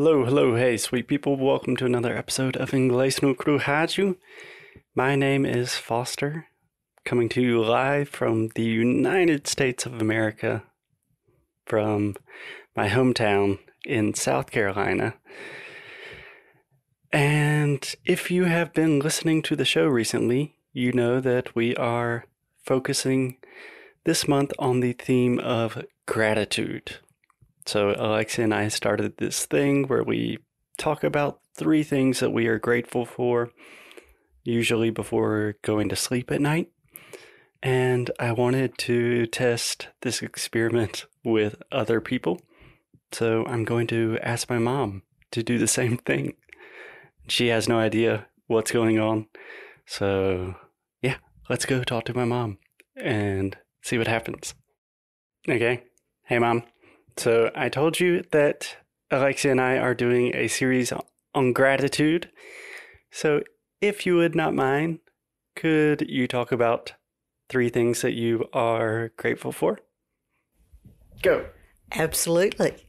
Hello, hello, hey, sweet people. Welcome to another episode of Inglês no Crujaju. My name is Foster, coming to you live from the United States of America, from my hometown in South Carolina. And if you have been listening to the show recently, you know that we are focusing this month on the theme of gratitude. So, Alexia and I started this thing where we talk about three things that we are grateful for, usually before going to sleep at night. And I wanted to test this experiment with other people. So, I'm going to ask my mom to do the same thing. She has no idea what's going on. So, yeah, let's go talk to my mom and see what happens. Okay. Hey, mom. So I told you that Alexia and I are doing a series on gratitude. So if you would not mind, could you talk about three things that you are grateful for? Go. Absolutely.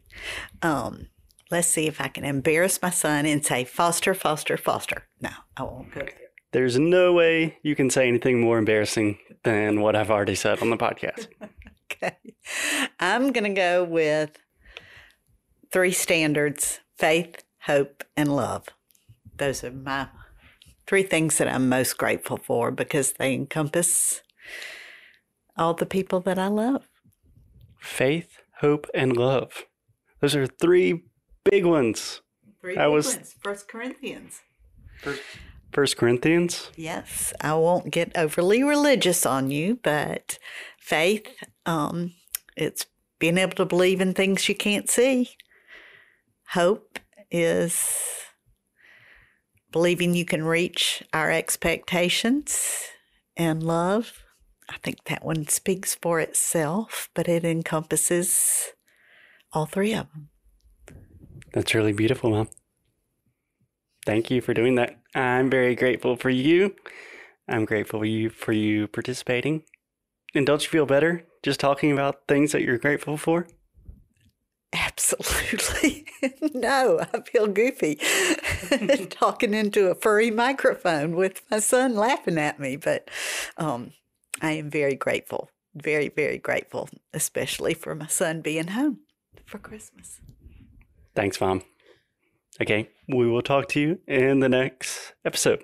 Um, let's see if I can embarrass my son and say Foster, Foster, Foster. No, I won't go there. There's no way you can say anything more embarrassing than what I've already said on the podcast. okay. I'm going to go with three standards faith, hope, and love. Those are my three things that I'm most grateful for because they encompass all the people that I love. Faith, hope, and love. Those are three big ones. Three I big was, ones. First Corinthians. First, First Corinthians? Yes. I won't get overly religious on you, but faith, um, it's being able to believe in things you can't see. Hope is believing you can reach our expectations. And love, I think that one speaks for itself, but it encompasses all three of them. That's really beautiful, Mom. Thank you for doing that. I'm very grateful for you. I'm grateful for you for you participating. And don't you feel better just talking about things that you're grateful for? Absolutely. no, I feel goofy talking into a furry microphone with my son laughing at me, but um, I am very grateful, very, very grateful, especially for my son being home for Christmas. Thanks, Mom. Okay, we will talk to you in the next episode.